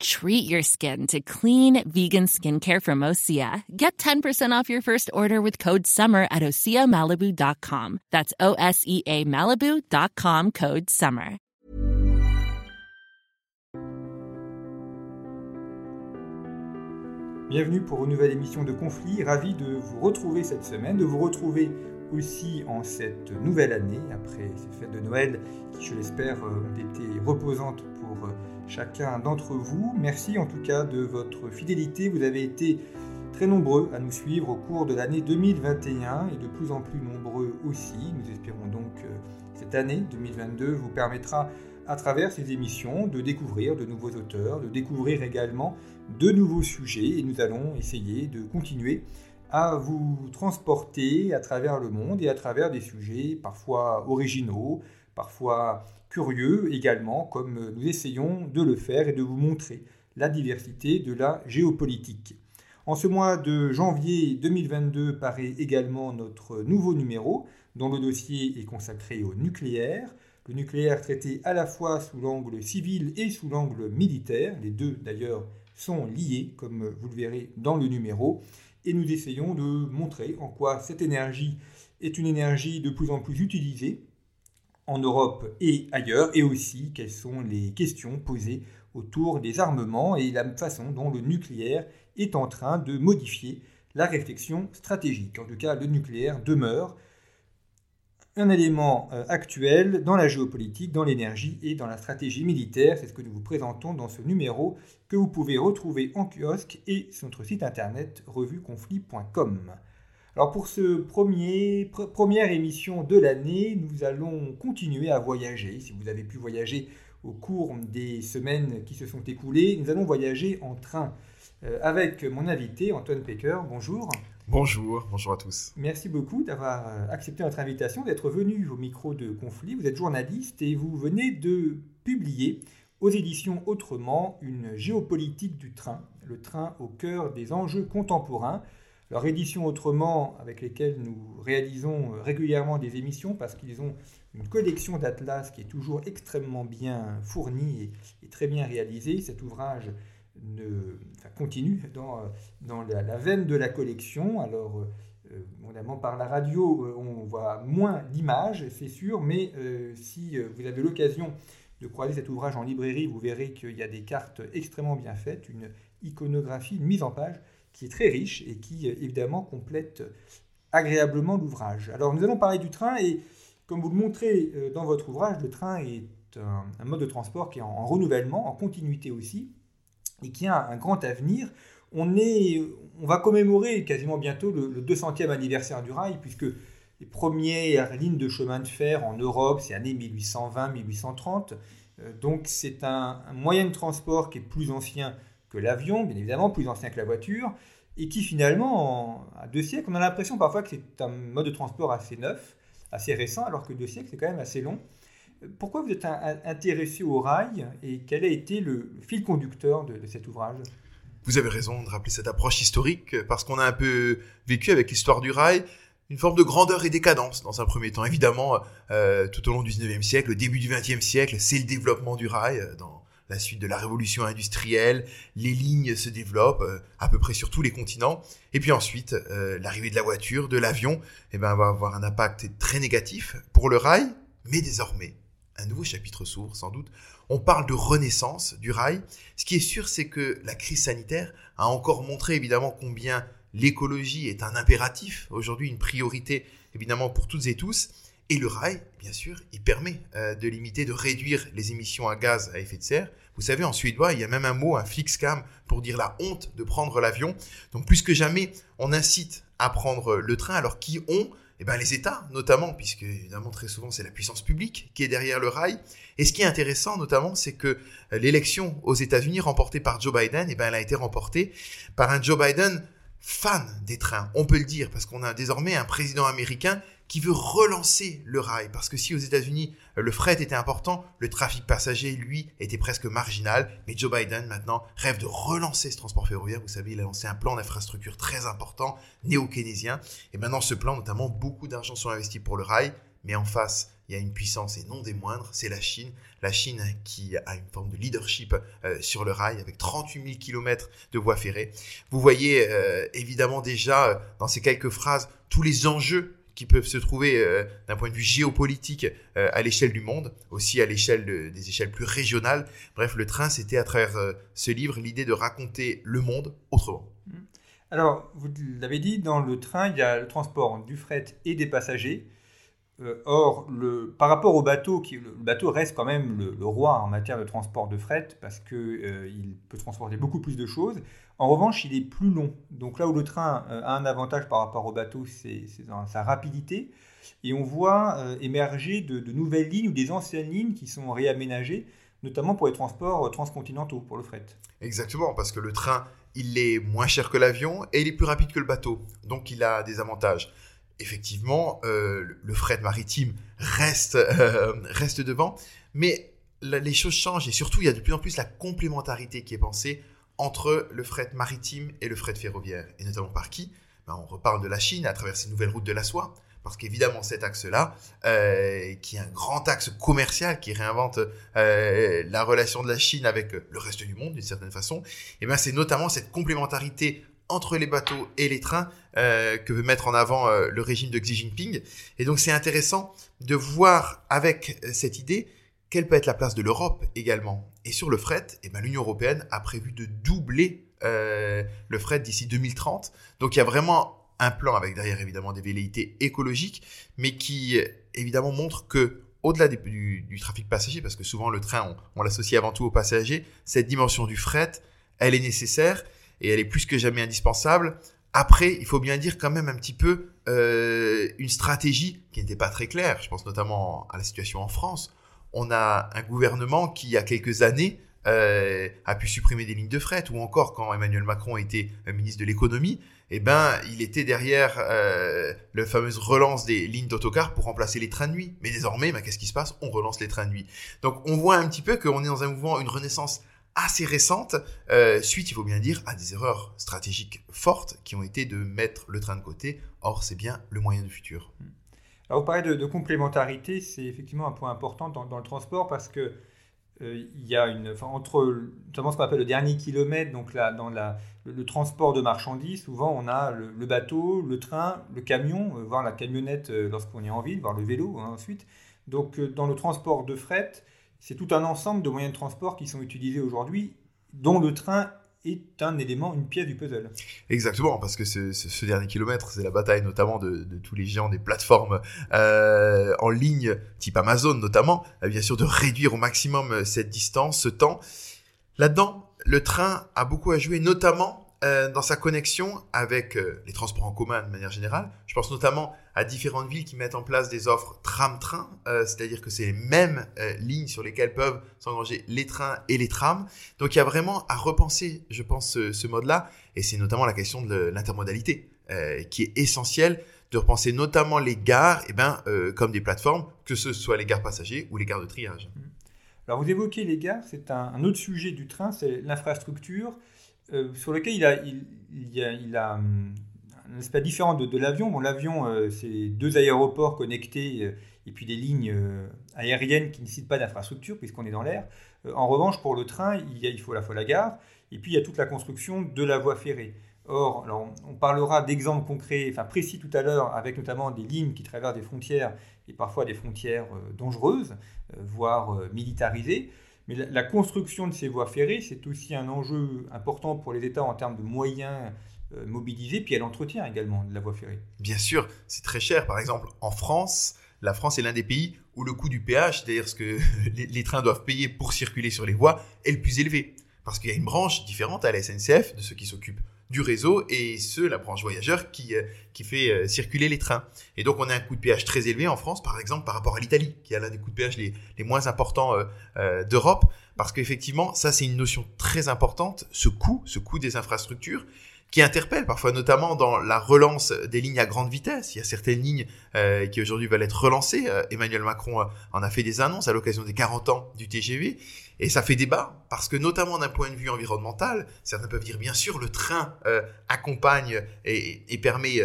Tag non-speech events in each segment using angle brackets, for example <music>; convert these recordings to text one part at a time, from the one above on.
Treat your skin to clean vegan skincare from Osea. Get 10% off your first order with code SUMMER at OseaMalibu.com. That's O S E A Malibu.com code SUMMER. Bienvenue pour une nouvelle émission de Conflit. Ravi de vous retrouver cette semaine, de vous retrouver aussi en cette nouvelle année, après ces fêtes de Noël qui, je l'espère, ont été reposantes pour chacun d'entre vous. Merci en tout cas de votre fidélité. Vous avez été très nombreux à nous suivre au cours de l'année 2021 et de plus en plus nombreux aussi. Nous espérons donc que cette année 2022 vous permettra à travers ces émissions de découvrir de nouveaux auteurs, de découvrir également de nouveaux sujets et nous allons essayer de continuer à vous transporter à travers le monde et à travers des sujets parfois originaux, parfois curieux également, comme nous essayons de le faire et de vous montrer la diversité de la géopolitique. En ce mois de janvier 2022 paraît également notre nouveau numéro, dont le dossier est consacré au nucléaire. Le nucléaire traité à la fois sous l'angle civil et sous l'angle militaire, les deux d'ailleurs sont liés, comme vous le verrez dans le numéro, et nous essayons de montrer en quoi cette énergie est une énergie de plus en plus utilisée en Europe et ailleurs, et aussi quelles sont les questions posées autour des armements et la façon dont le nucléaire est en train de modifier la réflexion stratégique. En tout cas, le nucléaire demeure un élément euh, actuel dans la géopolitique, dans l'énergie et dans la stratégie militaire. C'est ce que nous vous présentons dans ce numéro que vous pouvez retrouver en kiosque et sur notre site internet revueconflit.com. Alors pour ce premier première émission de l'année, nous allons continuer à voyager. Si vous avez pu voyager au cours des semaines qui se sont écoulées, nous allons voyager en train euh, avec mon invité Antoine Pecker. Bonjour. Bonjour, bonjour à tous. Merci beaucoup d'avoir euh, accepté notre invitation, d'être venu au micro de Conflit. Vous êtes journaliste et vous venez de publier aux éditions Autrement une géopolitique du train, le train au cœur des enjeux contemporains leur édition autrement, avec lesquelles nous réalisons euh, régulièrement des émissions, parce qu'ils ont une collection d'atlas qui est toujours extrêmement bien fournie et, très bien réalisée. Cet ouvrage ne, continue dans, dans la, veine de la collection. Alors, euh, par la radio, euh, on voit moins d'images, c'est sûr, mais si vous avez l'occasion de croiser cet ouvrage en librairie, vous verrez qu'il y a des cartes extrêmement bien faites, une iconographie, une mise en page qui est très riche et qui, euh, évidemment, complète agréablement l'ouvrage. Alors, nous allons parler du train et, comme vous le montrez euh, dans votre ouvrage, le train est un, mode de transport qui est en, renouvellement, en continuité aussi, et qui a un grand avenir. On, est, on va commémorer quasiment bientôt le, 200e anniversaire du rail, puisque les premières lignes de chemin de fer en Europe, c'est l'année 1820-1830. Euh, donc c'est un, moyen de transport qui est plus ancien que l'avion, bien évidemment, plus ancien que la voiture, et qui finalement, à deux siècles, on a l'impression parfois que c'est un mode de transport assez neuf, assez récent, alors que deux siècles, c'est quand même assez long. Pourquoi vous êtes intéressé au rail et quel a été le fil conducteur de, cet ouvrage? Vous avez raison de rappeler cette approche historique, parce qu'on a un peu vécu avec l'histoire du rail une forme de grandeur et décadence dans un premier temps. Évidemment, euh, tout au long du 19e siècle, le début du 20e siècle, c'est le développement du rail euh, dans la suite de la révolution industrielle, les lignes se développent euh, à peu près sur tous les continents. Et puis ensuite, euh, l'arrivée de la voiture, de l'avion, eh ben, va avoir un impact très négatif pour le rail. Mais désormais, un nouveau chapitre s'ouvre sans doute. On parle de renaissance du rail. Ce qui est sûr, c'est que la crise sanitaire a encore montré évidemment combien l'écologie est un impératif, aujourd'hui une priorité évidemment pour toutes et tous. Et le rail, bien sûr, il permet euh, de limiter, de réduire les émissions à gaz à effet de serre. Vous savez, en suédois, il y a même un mot, un flixcam, pour dire la honte de prendre l'avion. Donc plus que jamais, on incite à prendre le train. Alors qui ont? Eh ben, les États, notamment, puisque évidemment très souvent c'est la puissance publique qui est derrière le rail. Et ce qui est intéressant, notamment, c'est que euh, l'élection aux États-Unis remportée par Joe Biden, eh ben, elle a été remportée par un Joe Biden fan des trains, on peut le dire, parce qu'on a désormais un président américain qui veut relancer le rail. Parce que si aux États-Unis, le fret était important, le trafic passager, lui, était presque marginal. Mais Joe Biden, maintenant, rêve de relancer ce transport ferroviaire. Vous savez, il a lancé un plan d'infrastructure très important, néo-keynésien. Et maintenant, ce plan, notamment, beaucoup d'argent sont investis pour le rail. Mais en face, il y a une puissance et non des moindres, c'est la Chine. La Chine qui a une forme de leadership euh, sur le rail avec 38 000 km de voies ferrées. Vous voyez euh, évidemment déjà euh, dans ces quelques phrases tous les enjeux qui peuvent se trouver d'un point de vue géopolitique à l'échelle du monde, aussi à l'échelle des échelles plus régionales. Bref, le train, c'était à travers ce livre l'idée de raconter le monde autrement. Alors, vous l'avez dit, dans le train, il y a le transport du fret et des passagers. Euh, or, par rapport au bateau, le, bateau reste quand même le, roi en matière de transport de fret parce qu'il euh, il peut transporter beaucoup plus de choses. En revanche, il est plus long. Donc là où le train euh, a un avantage par rapport au bateau, c'est sa rapidité. Et on voit émerger de, nouvelles lignes ou des anciennes lignes qui sont réaménagées, notamment pour les transports transcontinentaux, pour le fret. Exactement, parce que le train, il est moins cher que l'avion et il est plus rapide que le bateau. Donc il a des avantages effectivement, euh, le fret maritime reste, euh, reste devant, mais les choses changent et surtout, il y a de plus en plus la complémentarité qui est pensée entre le fret maritime et le fret ferroviaire. Et notamment par qui? Ben, On reparle de la Chine à travers ces nouvelles routes de la soie, parce qu'évidemment cet axe-là, euh, qui est un grand axe commercial qui réinvente la relation de la Chine avec le reste du monde d'une certaine façon, et eh ben c'est notamment cette complémentarité entre les bateaux et les trains euh, que veut mettre en avant euh, le régime de Xi Jinping. Et donc c'est intéressant de voir avec euh, cette idée quelle peut être la place de l'Europe également? Et sur le fret, eh ben, l'Union européenne a prévu de doubler le fret d'ici 2030. Donc il y a vraiment un plan avec derrière évidemment des velléités écologiques, mais qui évidemment montre que au-delà du, trafic passager, parce que souvent le train, on, on l'associe avant tout aux passagers, cette dimension du fret, elle est nécessaire et elle est plus que jamais indispensable. Après, il faut bien dire quand même un petit peu euh, une stratégie qui n'était pas très claire. Je pense notamment à la situation en France. On a un gouvernement qui, il y a quelques années, euh, a pu supprimer des lignes de fret, ou encore quand Emmanuel Macron était euh, ministre de l'économie, eh ben, il était derrière euh, la fameuse relance des lignes d'autocar pour remplacer les trains de nuit. Mais désormais, ben, qu'est-ce qui se passe? On relance les trains de nuit. Donc, on voit un petit peu qu'on est dans un mouvement, une renaissance assez récente, suite, il faut bien dire, à des erreurs stratégiques fortes qui ont été de mettre le train de côté. Or, c'est bien le moyen du futur. Alors, vous parlez de, complémentarité, c'est effectivement un point important dans, le transport parce que euh, il y a une, entre notamment ce qu'on appelle le dernier kilomètre, donc là, dans la, le, transport de marchandises, souvent on a le, bateau, le train, le camion, euh, voire la camionnette lorsqu'on est en ville, voire le vélo hein, ensuite. Donc, dans le transport de fret, c'est tout un ensemble de moyens de transport qui sont utilisés aujourd'hui, dont le train est un élément, une pièce du puzzle. Exactement, parce que ce, dernier kilomètre, c'est la bataille notamment de, tous les géants des plateformes euh, en ligne, type Amazon notamment, euh, bien sûr de réduire au maximum euh, cette distance, ce temps. Là-dedans, le train a beaucoup à jouer, notamment euh, dans sa connexion avec euh, les transports en commun de manière générale. Je pense notamment à différentes villes qui mettent en place des offres tram-train, euh, c'est-à-dire que c'est les mêmes lignes sur lesquelles peuvent s'engranger les trains et les trams. Donc il y a vraiment à repenser, je pense, ce, mode-là, et c'est notamment la question de l'intermodalité qui est essentielle de repenser notamment les gares eh ben, comme des plateformes, que ce soit les gares passagers ou les gares de triage. Alors vous évoquez les gares, c'est un, autre sujet du train, c'est l'infrastructure. Euh, sur lequel il a, il, il a, il a hum, un aspect différent de, l'avion. Bon, l'avion, euh, c'est deux aéroports connectés euh, et puis des lignes aériennes qui ne pas d'infrastructure puisqu'on est dans l'air. en revanche, pour le train, il, y a, il faut à la fois la gare et puis il y a toute la construction de la voie ferrée. Or, alors, on parlera d'exemples concrets, enfin précis tout à l'heure, avec notamment des lignes qui traversent des frontières et parfois des frontières dangereuses, voire militarisées. Mais la, construction de ces voies ferrées, c'est aussi un enjeu important pour les États en termes de moyens euh, mobilisés, puis à l'entretien également de la voie ferrée. Bien sûr, c'est très cher. Par exemple, en France, la France est l'un des pays où le coût du péage, c'est-à-dire ce que <laughs> les, trains doivent payer pour circuler sur les voies, est le plus élevé. Parce qu'il y a une branche différente à la SNCF de ceux qui s'occupent du réseau et ceux, la branche voyageur, qui, euh, qui fait euh, circuler les trains. Et donc, on a un coût de péage très élevé en France, par exemple, par rapport à l'Italie, qui a l'un des coûts de péage les, les moins importants euh, d'Europe, parce qu'effectivement, ça, c'est une notion très importante, ce coût, ce coût des infrastructures, qui interpelle parfois, notamment dans la relance des lignes à grande vitesse. Il y a certaines lignes euh, qui aujourd'hui veulent être relancées. Euh, Emmanuel Macron en a fait des annonces à l'occasion des 40 ans du TGV. Et ça fait débat, parce que notamment d'un point de vue environnemental, certains peuvent dire bien sûr le train accompagne et, et permet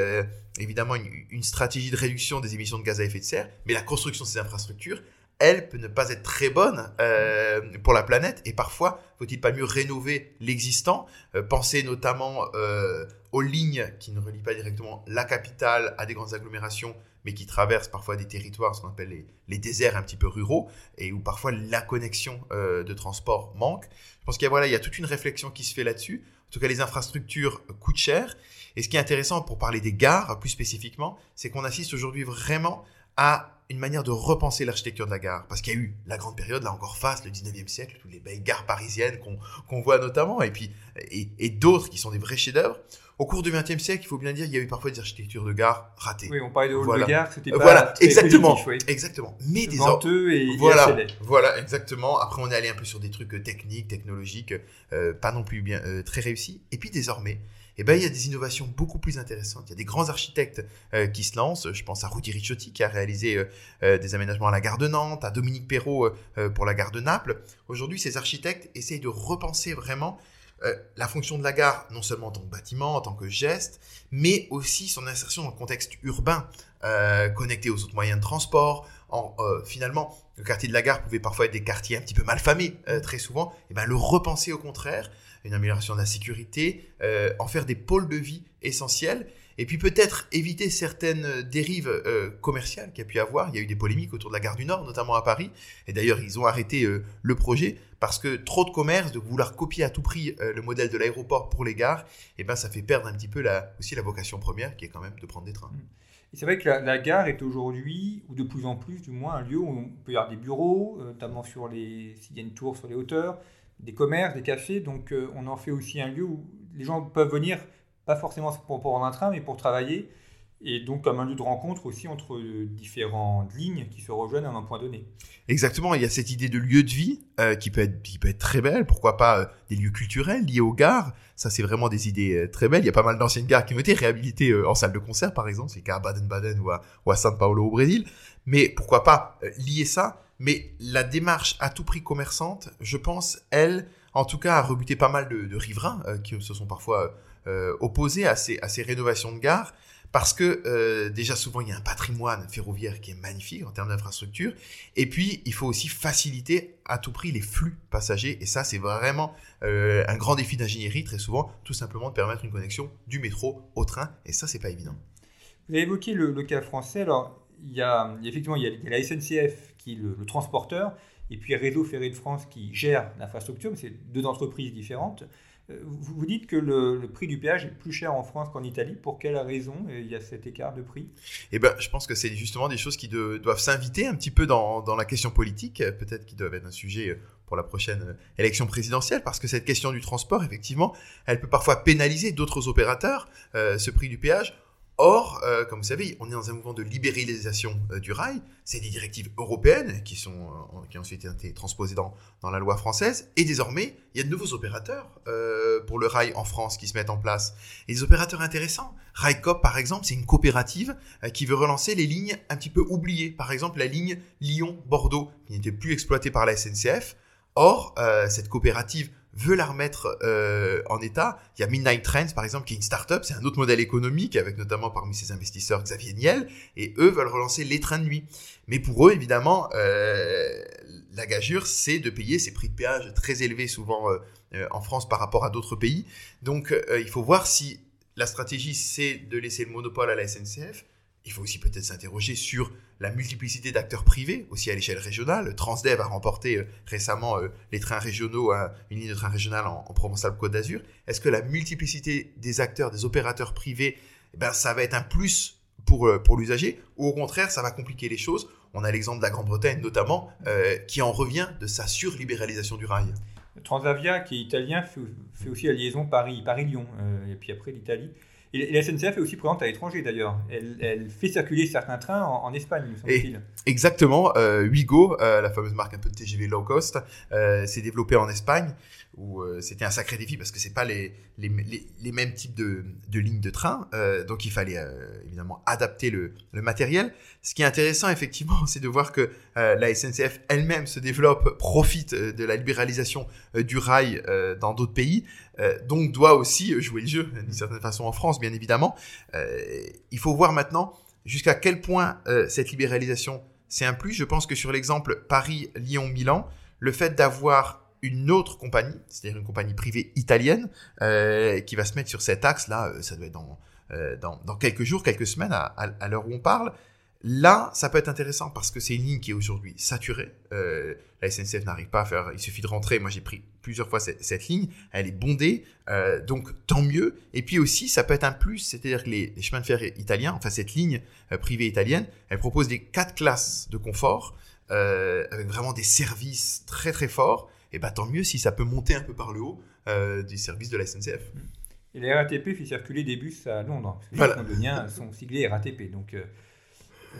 évidemment une, stratégie de réduction des émissions de gaz à effet de serre, mais la construction de ces infrastructures, elle peut ne pas être très bonne euh, pour la planète. Et parfois, faut-il pas mieux rénover l'existant euh, Penser notamment euh, aux lignes qui ne relient pas directement la capitale à des grandes agglomérations, mais qui traversent parfois des territoires, ce qu'on appelle les, les, déserts un petit peu ruraux, et où parfois la connexion de transport manque. Je pense qu'il y a voilà, il y a toute une réflexion qui se fait là-dessus. En tout cas, les infrastructures coûtent cher. Et ce qui est intéressant pour parler des gares plus spécifiquement, c'est qu'on assiste aujourd'hui vraiment à une manière de repenser l'architecture de la gare. Parce qu'il y a eu la grande période, là encore face, le 19e siècle, toutes les belles gares parisiennes qu'on voit notamment, et puis et, d'autres qui sont des vrais chefs-d'œuvre. Au cours du 20e siècle, il faut bien dire, il y a eu parfois des architectures de gare ratées. Oui, on parlait de hall de gare, c'était pas voilà, exactement, exactement. Mais des venteux et voilà, voilà, exactement. Après, on est allé un peu sur des trucs techniques, technologiques, euh, pas non plus bien euh, très réussis. Et puis désormais, eh ben, il y a des innovations beaucoup plus intéressantes. Il y a des grands architectes euh, qui se lancent. Je pense à Rudy Ricciotti qui a réalisé euh, euh, des aménagements à la gare de Nantes, à Dominique Perrault pour la gare de Naples. Aujourd'hui, ces architectes essayent de repenser vraiment la fonction de la gare, non seulement en tant que bâtiment, en tant que geste, mais aussi son insertion dans le contexte urbain, connecté aux autres moyens de transport. En, finalement, le quartier de la gare pouvait parfois être des quartiers un petit peu mal famés, très souvent. Et eh ben, le repenser au contraire une amélioration de la sécurité, euh, en faire des pôles de vie essentiels, et puis peut-être éviter certaines dérives euh, commerciales qu'il y a pu avoir. Il y a eu des polémiques autour de la gare du Nord, notamment à Paris, et d'ailleurs ils ont arrêté euh, le projet parce que trop de commerce, de vouloir copier à tout prix le modèle de l'aéroport pour les gares, et eh ben ça fait perdre un petit peu la, aussi la vocation première qui est quand même de prendre des trains. C'est vrai que la, gare est aujourd'hui, ou de plus en plus du moins, un lieu où on peut y avoir des bureaux, notamment sur les, s'il y a une tour sur les hauteurs, des commerces, des cafés. Donc euh, on en fait aussi un lieu où les gens peuvent venir, pas forcément pour, prendre un train, mais pour travailler. Et donc comme un lieu de rencontre aussi entre différentes lignes qui se rejoignent à un point donné. Exactement, il y a cette idée de lieu de vie euh, qui, peut être, très belle. Pourquoi pas euh, des lieux culturels liés aux gares? Ça, c'est vraiment des idées très belles. Il y a pas mal d'anciennes gares qui ont été réhabilitées en salle de concert, par exemple. C'est le cas à Baden-Baden ou à, ou à São Paulo au Brésil. Mais pourquoi pas lier ça mais la démarche à tout prix commerçante, je pense, elle, en tout cas, a rebuté pas mal de, riverains euh, qui se sont parfois euh, opposés à ces, rénovations de gares. Parce que euh, déjà souvent il y a un patrimoine ferroviaire qui est magnifique en termes d'infrastructure, et puis il faut aussi faciliter à tout prix les flux passagers, et ça c'est vraiment un grand défi d'ingénierie très souvent, tout simplement de permettre une connexion du métro au train, et ça c'est pas évident. Vous avez évoqué le, cas français, alors il y a, effectivement il y a la SNCF qui est le, transporteur, et puis Réseau Ferré de France qui gère l'infrastructure, mais c'est deux entreprises différentes. Euh, vous, vous dites que le, prix du péage est plus cher en France qu'en Italie. Pour quelle raison euh, il y a cet écart de prix? Eh ben, je pense que c'est justement des choses qui doivent s'inviter un petit peu dans, la question politique, peut-être qui doivent être un sujet pour la prochaine élection présidentielle, parce que cette question du transport, effectivement, elle peut parfois pénaliser d'autres opérateurs, euh, ce prix du péage. Or, euh, comme vous savez, on est dans un mouvement de libéralisation euh, du rail. C'est des directives européennes qui, sont, euh, qui ont ensuite été transposées dans, dans, la loi française. Et désormais, il y a de nouveaux opérateurs pour le rail en France qui se mettent en place. Et des opérateurs intéressants. Railcoop, par exemple, c'est une coopérative qui veut relancer les lignes un petit peu oubliées. Par exemple, la ligne Lyon-Bordeaux, qui n'était plus exploitée par la SNCF. Or, cette coopérative veut la remettre euh, en état. Il y a Midnight Trends, par exemple, qui est une start-up, c'est un autre modèle économique, avec notamment parmi ses investisseurs Xavier Niel, et eux veulent relancer les trains de nuit. Mais pour eux, évidemment, euh, la gageure, c'est de payer ces prix de péage très élevés, souvent euh, en France par rapport à d'autres pays. Donc, il faut voir si la stratégie, c'est de laisser le monopole à la SNCF. Il faut aussi peut-être s'interroger sur la multiplicité d'acteurs privés, aussi à l'échelle régionale. Transdev a remporté euh, récemment euh, les trains régionaux, une ligne de train régional en, Provence-Alpes-Côte d'Azur. Est-ce que la multiplicité des acteurs, des opérateurs privés, eh ben, ça va être un plus pour, euh, pour l'usager, ou au contraire, ça va compliquer les choses? On a l'exemple de la Grande-Bretagne notamment, qui en revient de sa surlibéralisation du rail. Transavia, qui est italien, fait, aussi la liaison Paris, Paris-Lyon, et puis après l'Italie. Et la SNCF est aussi présente à l'étranger d'ailleurs. Elle, fait circuler certains trains en, Espagne, me semble-t-il. Exactement. Euh, Wigo, euh, la fameuse marque un peu de TGV low cost, euh, s'est développée en Espagne où euh, c'était un sacré défi parce que c'est pas les, les, les, mêmes types de, de lignes de train. Euh, donc il fallait évidemment adapter le, le, matériel. Ce qui est intéressant effectivement, <laughs> c'est de voir que la SNCF elle-même se développe, profite de la libéralisation du rail dans d'autres pays. donc doit aussi jouer le jeu d'une certaine façon en France, bien évidemment. il faut voir maintenant jusqu'à quel point cette libéralisation c'est un plus. Je pense que sur l'exemple Paris-Lyon-Milan, le fait d'avoir une autre compagnie, c'est-à-dire une compagnie privée italienne, euh, qui va se mettre sur cet axe-là, euh, ça doit être dans, euh, dans, dans, quelques jours, quelques semaines, à, à l'heure où on parle, Là, ça peut être intéressant parce que c'est une ligne qui est aujourd'hui saturée. Euh, la SNCF n'arrive pas à faire. Il suffit de rentrer. Moi, j'ai pris plusieurs fois cette, ligne. Elle est bondée, euh, donc tant mieux. Et puis aussi, ça peut être un plus, c'est-à-dire que les, chemins de fer italiens, enfin cette ligne euh, privée italienne, elle propose des quatre classes de confort avec vraiment des services très très forts. Et bah tant mieux si ça peut monter un peu par le haut des services de la SNCF. Et la RATP fait circuler des bus à Londres. Parce que les londoniens sont siglés RATP, donc.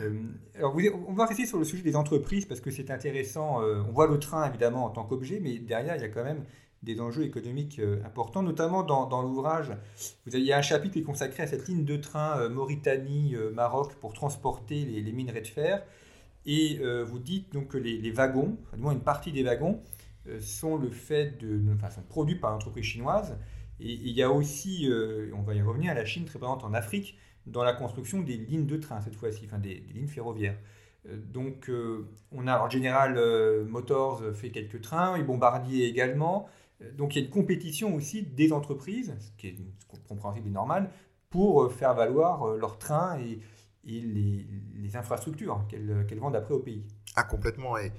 Euh, alors on va rester sur le sujet des entreprises parce que c'est intéressant. Euh, on voit le train évidemment en tant qu'objet, mais derrière il y a quand même des enjeux économiques euh, importants, notamment dans, l'ouvrage. il y a un chapitre qui est consacré à cette ligne de train Mauritanie-Maroc pour transporter les, minerais de fer. Et vous dites donc que les, wagons, enfin, du moins une partie des wagons, sont le fait de, enfin, sont produits par l'entreprise chinoise. Et, il y a aussi, on va y revenir, la Chine très présente en Afrique dans la construction des lignes de train cette fois-ci, enfin des, lignes ferroviaires. Euh, donc euh, on a General euh, Motors fait quelques trains, et Bombardier également. Donc il y a une compétition aussi des entreprises, ce qui est compréhensible et normal, pour faire valoir leurs trains et, les, infrastructures qu'elles vendent après au pays. Ah complètement. Et,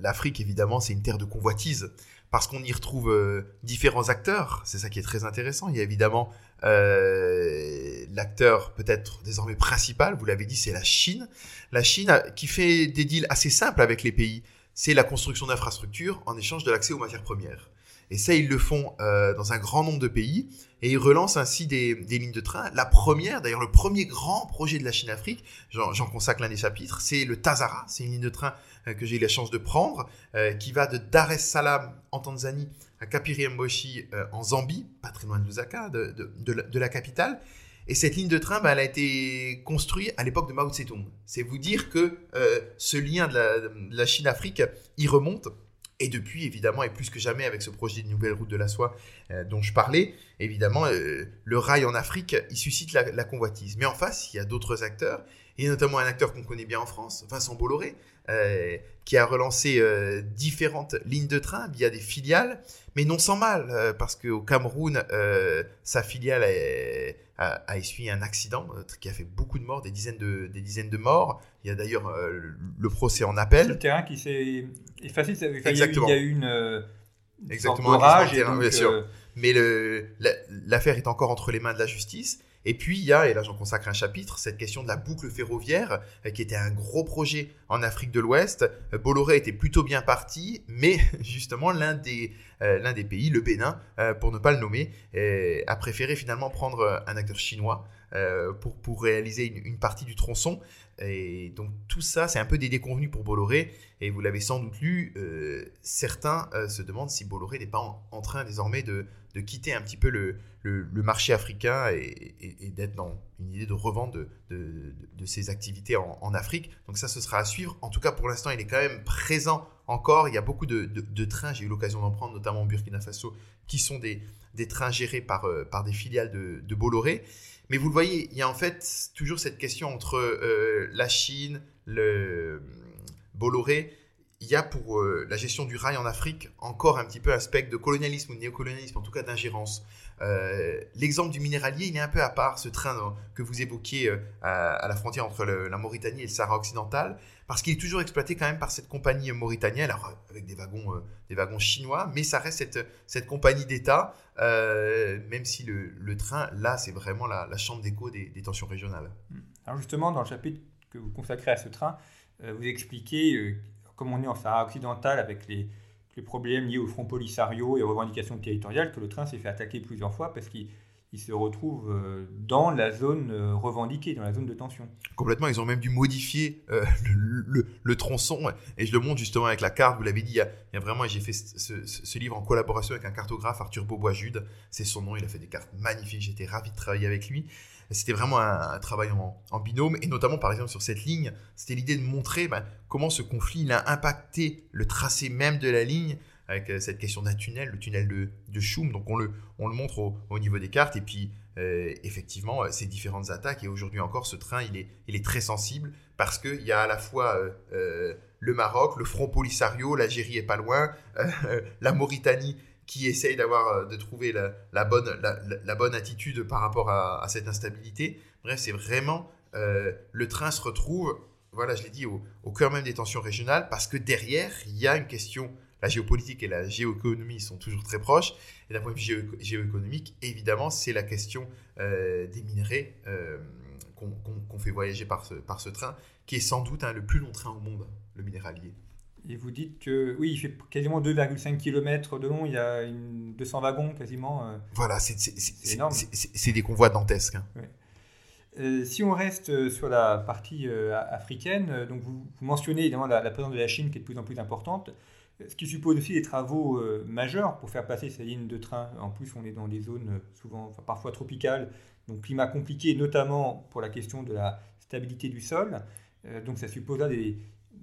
l'Afrique évidemment c'est une terre de convoitise parce qu'on y retrouve différents acteurs. C'est ça qui est très intéressant. Il y a évidemment euh, l'acteur peut-être désormais principal, vous l'avez dit, c'est la Chine. La Chine qui fait des deals assez simples avec les pays. C'est la construction d'infrastructures en échange de l'accès aux matières premières. Et ça, ils le font euh, dans un grand nombre de pays. Et ils relancent ainsi des, lignes de train. La première, d'ailleurs le premier grand projet de la Chine-Afrique, j'en consacre l'un des chapitres, c'est le Tazara. C'est une ligne de train euh, que j'ai eu la chance de prendre, euh, qui va de Dar es Salaam en Tanzanie à Kapiriemboshi euh, en Zambie, pas très loin de Lusaka, de, la, capitale. Et cette ligne de train, bah, elle a été construite à l'époque de Mao Tse-tung. C'est vous dire que ce lien de la, Chine-Afrique, il remonte. Et depuis, évidemment, et plus que jamais avec ce projet de nouvelle route de la soie dont je parlais, évidemment, le rail en Afrique, il suscite la, convoitise. Mais en face, il y a d'autres acteurs, et notamment un acteur qu'on connaît bien en France, Vincent Bolloré, euh, qui a relancé euh, différentes lignes de train via des filiales, mais non sans mal, euh, parce qu'au Cameroun, sa filiale a, a, essuyé un accident qui a fait beaucoup de morts, des dizaines de, des dizaines de morts. Il y a d'ailleurs le procès en appel. Le terrain qui s'est effacé, Exactement. il y a eu une... Exactement, orage, bien sûr. Mais l'affaire est encore entre les mains de la justice. Et puis, il y a, et là j'en consacre un chapitre, cette question de la boucle ferroviaire, euh, qui était un gros projet en Afrique de l'Ouest. Euh, Bolloré était plutôt bien parti, mais <laughs> justement, l'un des, euh, l'un des pays, le Bénin, pour ne pas le nommer, a préféré finalement prendre un acteur chinois pour, pour réaliser une, une, partie du tronçon. Et donc tout ça, c'est un peu des déconvenus pour Bolloré. Et vous l'avez sans doute lu, certains se demandent si Bolloré n'est pas en, train désormais de, de, quitter un petit peu le, le, marché africain et, d'être dans une idée de revente de, de, ses activités en, Afrique. Donc ça, ce sera à suivre. En tout cas, pour l'instant, il est quand même présent encore. Il y a beaucoup de, trains, j'ai eu l'occasion d'en prendre, notamment au Burkina Faso, qui sont des, des trains gérés par, euh, par des filiales de, Bolloré. Mais vous le voyez, il y a en fait toujours cette question entre euh, la Chine, le Bolloré il y a pour euh, la gestion du rail en Afrique encore un petit peu aspect de colonialisme ou de néocolonialisme, en tout cas d'ingérence. Euh, l'exemple du minéralier, il est un peu à part, ce train que vous évoquiez euh, à, la frontière entre la Mauritanie et le Sahara occidental, parce qu'il est toujours exploité quand même par cette compagnie mauritanienne, avec des wagons, des wagons chinois, mais ça reste cette, cette compagnie d'État, même si le, train, là, c'est vraiment la, chambre d'écho des, tensions régionales. Hmm. Alors justement, dans le chapitre que vous consacrez à ce train, vous expliquez comment on est en Sahara occidental avec les problèmes liés au Front Polisario et aux revendications territoriales que le train s'est fait attaquer plusieurs fois parce qu'il qui se retrouvent euh, dans la zone euh, revendiquée, dans la zone de tension. Complètement, ils ont même dû modifier euh, le, tronçon. Et je le montre justement avec la carte, vous l'avez dit, il y, a, vraiment, j'ai fait ce, livre en collaboration avec un cartographe, Arthur Beaubois-Jude. C'est son nom, il a fait des cartes magnifiques, j'étais ravi de travailler avec lui. C'était vraiment un, travail en, binôme, et notamment par exemple sur cette ligne, c'était l'idée de montrer ben, comment ce conflit il a impacté le tracé même de la ligne, avec euh, cette question d'un tunnel, le tunnel de, de Choum. Donc on le, on le montre au, niveau des cartes. Et puis euh, effectivement, euh, ces différentes attaques. Et aujourd'hui encore, ce train, il est, il est très sensible parce qu'il y a à la fois le Maroc, le Front Polisario, l'Algérie est pas loin, <laughs> la Mauritanie qui essaye d'avoir, de trouver la, bonne, la, bonne attitude par rapport à, cette instabilité. Bref, c'est vraiment le train se retrouve, voilà, je l'ai dit, au, cœur même des tensions régionales parce que derrière, il y a une question la géopolitique et la géoéconomie sont toujours très proches. Et d'un point de vue géoéconomique, évidemment, c'est la question euh, des minerais euh, qu'on fait voyager par ce, par ce train, qui est sans doute hein, le plus long train au monde, le minéralier. Et vous dites que, oui, il fait quasiment 2,5 km de long, il y a une 200 wagons quasiment. Euh. Voilà, c'est énorme. C'est des convois dantesques. Hein. si on reste sur la partie africaine, donc vous, mentionnez évidemment la, la, présence de la Chine qui est de plus en plus importante. Ce qui suppose aussi des travaux euh, majeurs pour faire passer ces lignes de train. En plus, on est dans des zones euh, souvent, parfois tropicales, donc climat compliqué, notamment pour la question de la stabilité du sol. Euh, donc ça suppose là